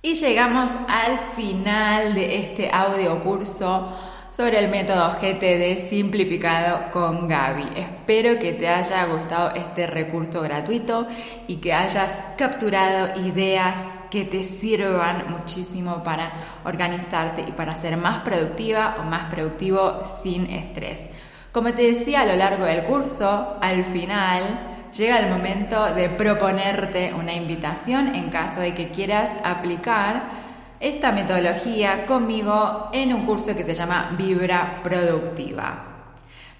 Y llegamos al final de este audio curso sobre el método GTD simplificado con Gaby. Espero que te haya gustado este recurso gratuito y que hayas capturado ideas que te sirvan muchísimo para organizarte y para ser más productiva o más productivo sin estrés. Como te decía a lo largo del curso, al final llega el momento de proponerte una invitación en caso de que quieras aplicar esta metodología conmigo en un curso que se llama Vibra Productiva.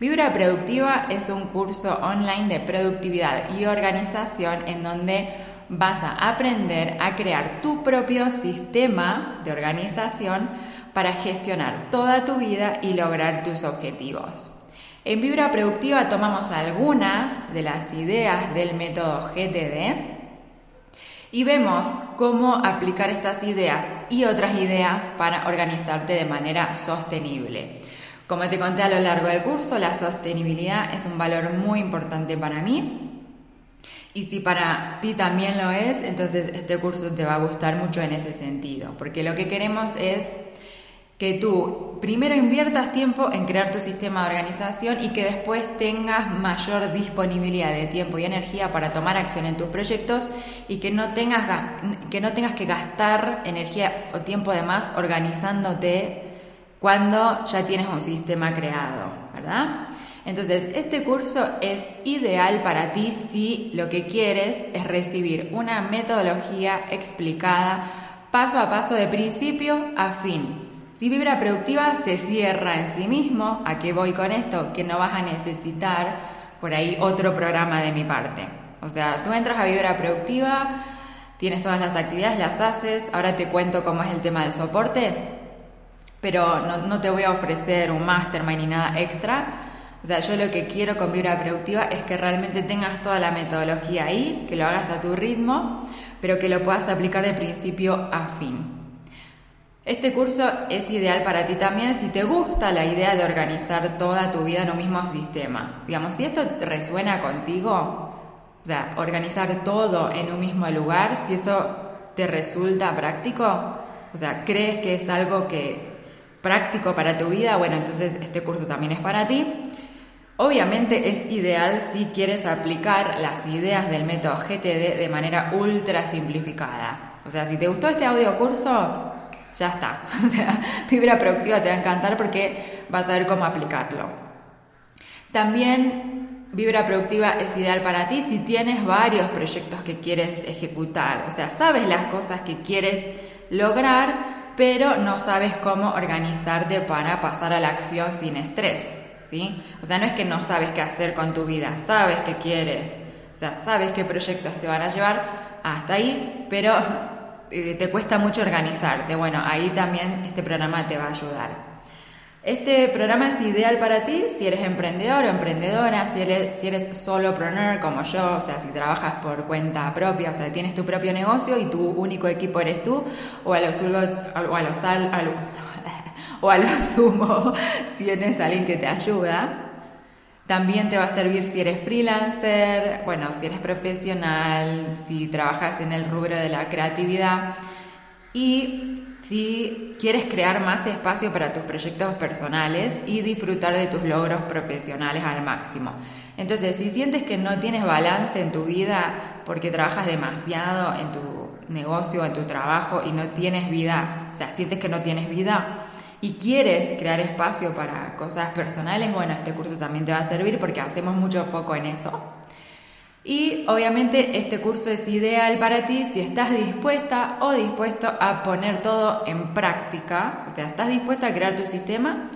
Vibra Productiva es un curso online de productividad y organización en donde vas a aprender a crear tu propio sistema de organización para gestionar toda tu vida y lograr tus objetivos. En Vibra Productiva tomamos algunas de las ideas del método GTD y vemos cómo aplicar estas ideas y otras ideas para organizarte de manera sostenible. Como te conté a lo largo del curso, la sostenibilidad es un valor muy importante para mí. Y si para ti también lo es, entonces este curso te va a gustar mucho en ese sentido, porque lo que queremos es que tú primero inviertas tiempo en crear tu sistema de organización y que después tengas mayor disponibilidad de tiempo y energía para tomar acción en tus proyectos y que no tengas, que, no tengas que gastar energía o tiempo de más organizándote cuando ya tienes un sistema creado, ¿verdad? Entonces, este curso es ideal para ti si lo que quieres es recibir una metodología explicada paso a paso de principio a fin si Vibra Productiva se cierra en sí mismo, ¿a qué voy con esto? Que no vas a necesitar por ahí otro programa de mi parte. O sea, tú entras a Vibra Productiva, tienes todas las actividades, las haces, ahora te cuento cómo es el tema del soporte, pero no, no te voy a ofrecer un mastermind ni nada extra. O sea, yo lo que quiero con Vibra Productiva es que realmente tengas toda la metodología ahí, que lo hagas a tu ritmo, pero que lo puedas aplicar de principio a fin. Este curso es ideal para ti también si te gusta la idea de organizar toda tu vida en un mismo sistema. Digamos, si esto resuena contigo, o sea, organizar todo en un mismo lugar, si eso te resulta práctico, o sea, crees que es algo que práctico para tu vida, bueno, entonces este curso también es para ti. Obviamente es ideal si quieres aplicar las ideas del método GTD de manera ultra simplificada. O sea, si te gustó este audio curso, ya está. O sea, Vibra Productiva te va a encantar porque vas a ver cómo aplicarlo. También Vibra Productiva es ideal para ti si tienes varios proyectos que quieres ejecutar. O sea, sabes las cosas que quieres lograr, pero no sabes cómo organizarte para pasar a la acción sin estrés. ¿sí? O sea, no es que no sabes qué hacer con tu vida, sabes qué quieres. O sea, sabes qué proyectos te van a llevar hasta ahí, pero eh, te cuesta mucho organizarte. Bueno, ahí también este programa te va a ayudar. Este programa es ideal para ti si eres emprendedor o emprendedora, si eres, si eres solopreneur como yo, o sea, si trabajas por cuenta propia, o sea, tienes tu propio negocio y tu único equipo eres tú, o a lo, o a lo, sal, o a sumo tienes alguien que te ayuda. También te va a servir si eres freelancer, bueno, si eres profesional, si trabajas en el rubro de la creatividad y si quieres crear más espacio para tus proyectos personales y disfrutar de tus logros profesionales al máximo. Entonces, si sientes que no tienes balance en tu vida porque trabajas demasiado en tu negocio, en tu trabajo y no tienes vida, o sea, sientes que no tienes vida, y quieres crear espacio para cosas personales, bueno, este curso también te va a servir porque hacemos mucho foco en eso. Y obviamente este curso es ideal para ti si estás dispuesta o dispuesto a poner todo en práctica, o sea, estás dispuesta a crear tu sistema,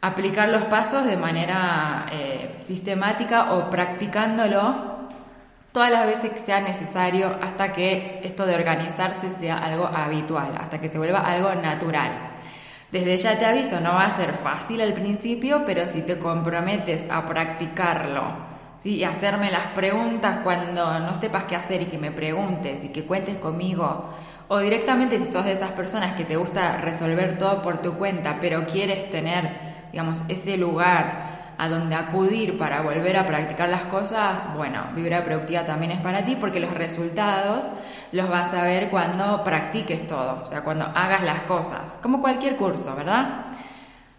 aplicar los pasos de manera eh, sistemática o practicándolo todas las veces que sea necesario hasta que esto de organizarse sea algo habitual, hasta que se vuelva algo natural. Desde ya te aviso, no va a ser fácil al principio, pero si te comprometes a practicarlo, ¿sí? y hacerme las preguntas cuando no sepas qué hacer y que me preguntes y que cuentes conmigo, o directamente si sos de esas personas que te gusta resolver todo por tu cuenta, pero quieres tener, digamos, ese lugar a dónde acudir para volver a practicar las cosas, bueno, Vibra Productiva también es para ti porque los resultados los vas a ver cuando practiques todo, o sea, cuando hagas las cosas, como cualquier curso, ¿verdad?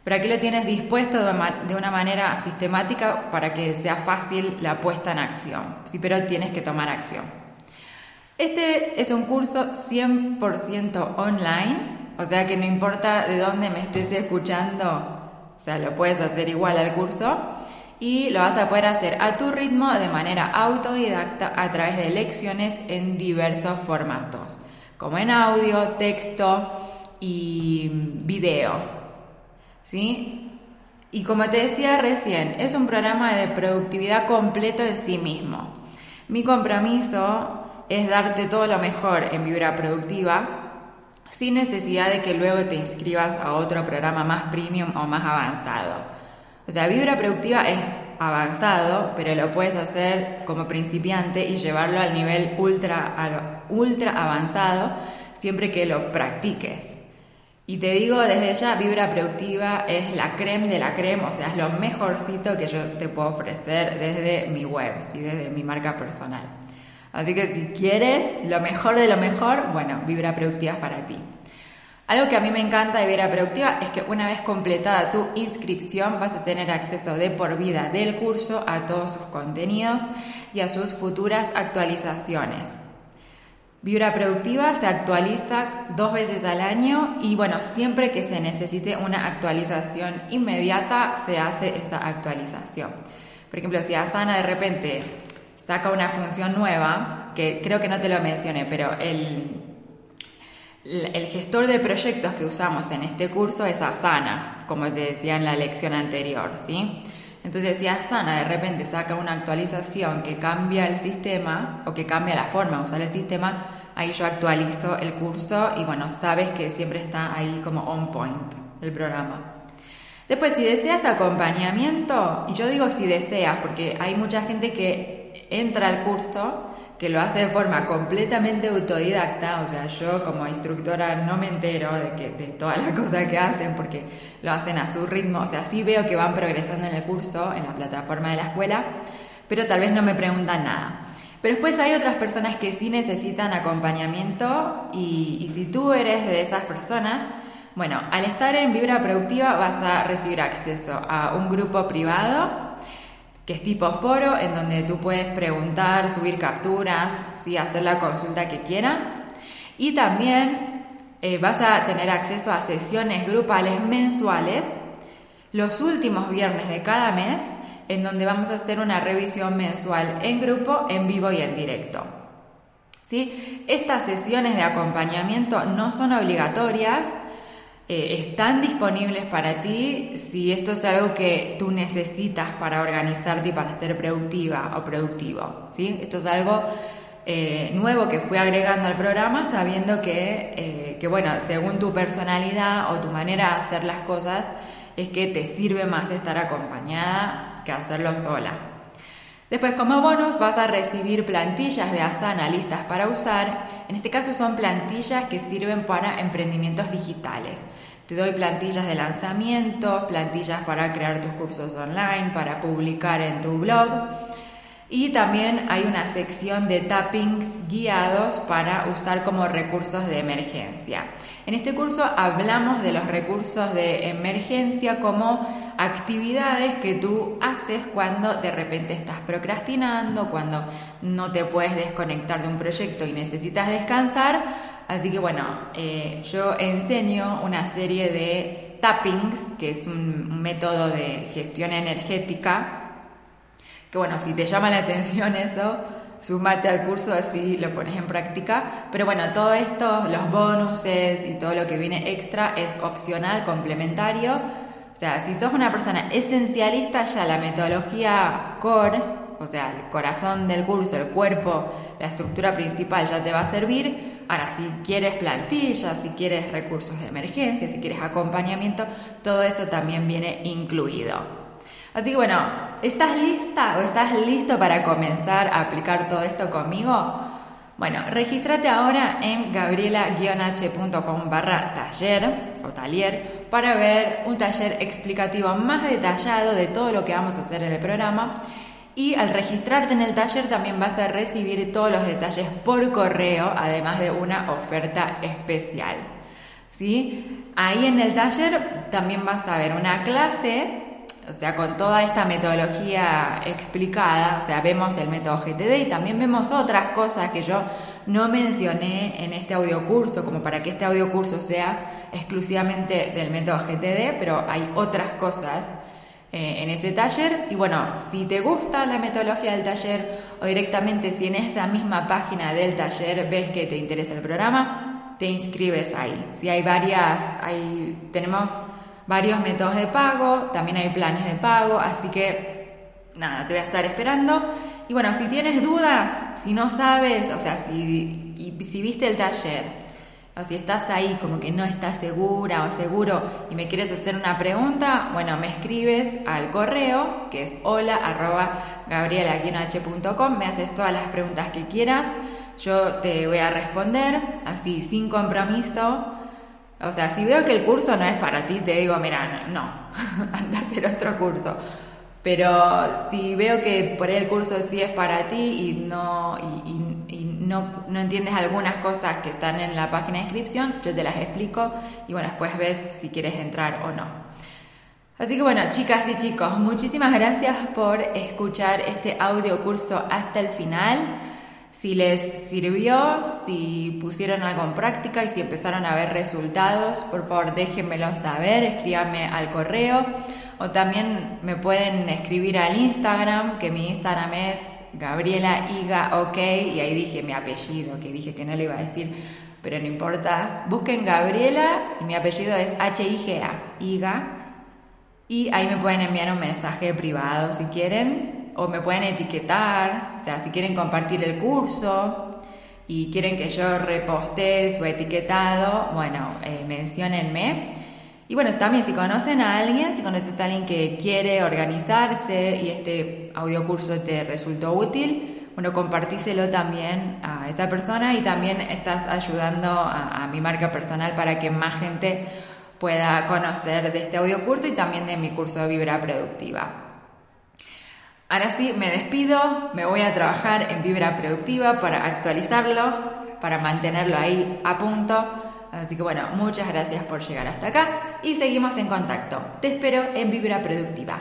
Pero aquí lo tienes dispuesto de una manera sistemática para que sea fácil la puesta en acción, sí, pero tienes que tomar acción. Este es un curso 100% online, o sea que no importa de dónde me estés escuchando, o sea, lo puedes hacer igual al curso y lo vas a poder hacer a tu ritmo de manera autodidacta a través de lecciones en diversos formatos, como en audio, texto y video. ¿Sí? Y como te decía recién, es un programa de productividad completo en sí mismo. Mi compromiso es darte todo lo mejor en Vibra Productiva sin necesidad de que luego te inscribas a otro programa más premium o más avanzado. O sea, Vibra Productiva es avanzado, pero lo puedes hacer como principiante y llevarlo al nivel ultra, ultra avanzado siempre que lo practiques. Y te digo desde ya, Vibra Productiva es la creme de la creme, o sea, es lo mejorcito que yo te puedo ofrecer desde mi web, y desde mi marca personal. Así que si quieres lo mejor de lo mejor, bueno, Vibra Productiva es para ti. Algo que a mí me encanta de Vibra Productiva es que una vez completada tu inscripción vas a tener acceso de por vida del curso a todos sus contenidos y a sus futuras actualizaciones. Vibra Productiva se actualiza dos veces al año y bueno, siempre que se necesite una actualización inmediata se hace esa actualización. Por ejemplo, si Asana de repente saca una función nueva, que creo que no te lo mencioné, pero el, el gestor de proyectos que usamos en este curso es Asana, como te decía en la lección anterior, ¿sí? Entonces, si Asana de repente saca una actualización que cambia el sistema o que cambia la forma de usar el sistema, ahí yo actualizo el curso y bueno, sabes que siempre está ahí como on point el programa. Después, si deseas acompañamiento, y yo digo si deseas, porque hay mucha gente que entra al curso, que lo hace de forma completamente autodidacta, o sea, yo como instructora no me entero de, que, de todas las cosas que hacen porque lo hacen a su ritmo, o sea, sí veo que van progresando en el curso, en la plataforma de la escuela, pero tal vez no me preguntan nada. Pero después hay otras personas que sí necesitan acompañamiento y, y si tú eres de esas personas, bueno, al estar en Vibra Productiva vas a recibir acceso a un grupo privado que es tipo foro, en donde tú puedes preguntar, subir capturas, ¿sí? hacer la consulta que quieras. Y también eh, vas a tener acceso a sesiones grupales mensuales los últimos viernes de cada mes, en donde vamos a hacer una revisión mensual en grupo, en vivo y en directo. ¿Sí? Estas sesiones de acompañamiento no son obligatorias, eh, están disponibles para ti si esto es algo que tú necesitas para organizarte y para ser productiva o productivo. ¿sí? Esto es algo eh, nuevo que fui agregando al programa sabiendo que, eh, que, bueno, según tu personalidad o tu manera de hacer las cosas, es que te sirve más estar acompañada que hacerlo sola. Después, como bonus, vas a recibir plantillas de Asana listas para usar. En este caso son plantillas que sirven para emprendimientos digitales. Te doy plantillas de lanzamiento, plantillas para crear tus cursos online, para publicar en tu blog. Y también hay una sección de tappings guiados para usar como recursos de emergencia. En este curso hablamos de los recursos de emergencia como actividades que tú haces cuando de repente estás procrastinando, cuando no te puedes desconectar de un proyecto y necesitas descansar. Así que bueno, eh, yo enseño una serie de tappings, que es un método de gestión energética que bueno, si te llama la atención eso, sumate al curso así lo pones en práctica. Pero bueno, todo esto, los bonuses y todo lo que viene extra es opcional, complementario. Sea, si sos una persona esencialista, ya la metodología core, o sea, el corazón del curso, el cuerpo, la estructura principal ya te va a servir. Ahora, si quieres plantillas, si quieres recursos de emergencia, si quieres acompañamiento, todo eso también viene incluido. Así que bueno, ¿estás lista o estás listo para comenzar a aplicar todo esto conmigo? Bueno, regístrate ahora en gabriela-h.com barra taller o taller para ver un taller explicativo más detallado de todo lo que vamos a hacer en el programa. Y al registrarte en el taller también vas a recibir todos los detalles por correo, además de una oferta especial. ¿Sí? Ahí en el taller también vas a ver una clase o sea, con toda esta metodología explicada, o sea, vemos el método GTD y también vemos otras cosas que yo no mencioné en este audiocurso, como para que este audiocurso sea exclusivamente del método GTD, pero hay otras cosas eh, en ese taller. Y bueno, si te gusta la metodología del taller o directamente si en esa misma página del taller ves que te interesa el programa, te inscribes ahí. Si hay varias, hay, tenemos varios métodos de pago, también hay planes de pago, así que nada, te voy a estar esperando. Y bueno, si tienes dudas, si no sabes, o sea, si, y, viste el taller, o si estás ahí como que no estás segura o seguro y me quieres hacer una pregunta, bueno, me escribes al correo que es hola arroba me haces todas las preguntas que quieras, yo te voy a responder así sin compromiso o sea, si veo que el curso no es para ti, te digo, mira, no, anda a hacer otro curso. Pero si veo que por el curso sí es para ti y no, y, no, no, entiendes algunas cosas que están en la página de inscripción, yo te las explico y bueno, después ves si quieres entrar o no. Así que bueno, chicas y chicos, muchísimas gracias por escuchar este audio curso hasta el final si les sirvió, si pusieron algo en práctica y si empezaron a ver resultados, por favor déjenmelo saber, escríbanme al correo o también me pueden escribir al Instagram, que mi Instagram es Gabriela Iga OK y ahí dije mi apellido, que dije que no le iba a decir, pero no importa. Busquen Gabriela y mi apellido es H-I-G-A, Iga, y ahí me pueden enviar un mensaje privado si quieren o me pueden etiquetar, o sea, si quieren compartir el curso y quieren que yo reposte su etiquetado, bueno, eh, menciónenme. Y bueno, también si conocen a alguien, si conoces a alguien que quiere organizarse y este audio curso te resultó útil, bueno, compartíselo también a esa persona y también estás ayudando a, mi marca personal para que más gente pueda conocer de este audio curso y también de mi curso de Vibra Productiva. Ahora sí, me despido, me voy a trabajar en Vibra Productiva para actualizarlo, para mantenerlo ahí a punto. Así que bueno, muchas gracias por llegar hasta acá y seguimos en contacto. Te espero en Vibra Productiva.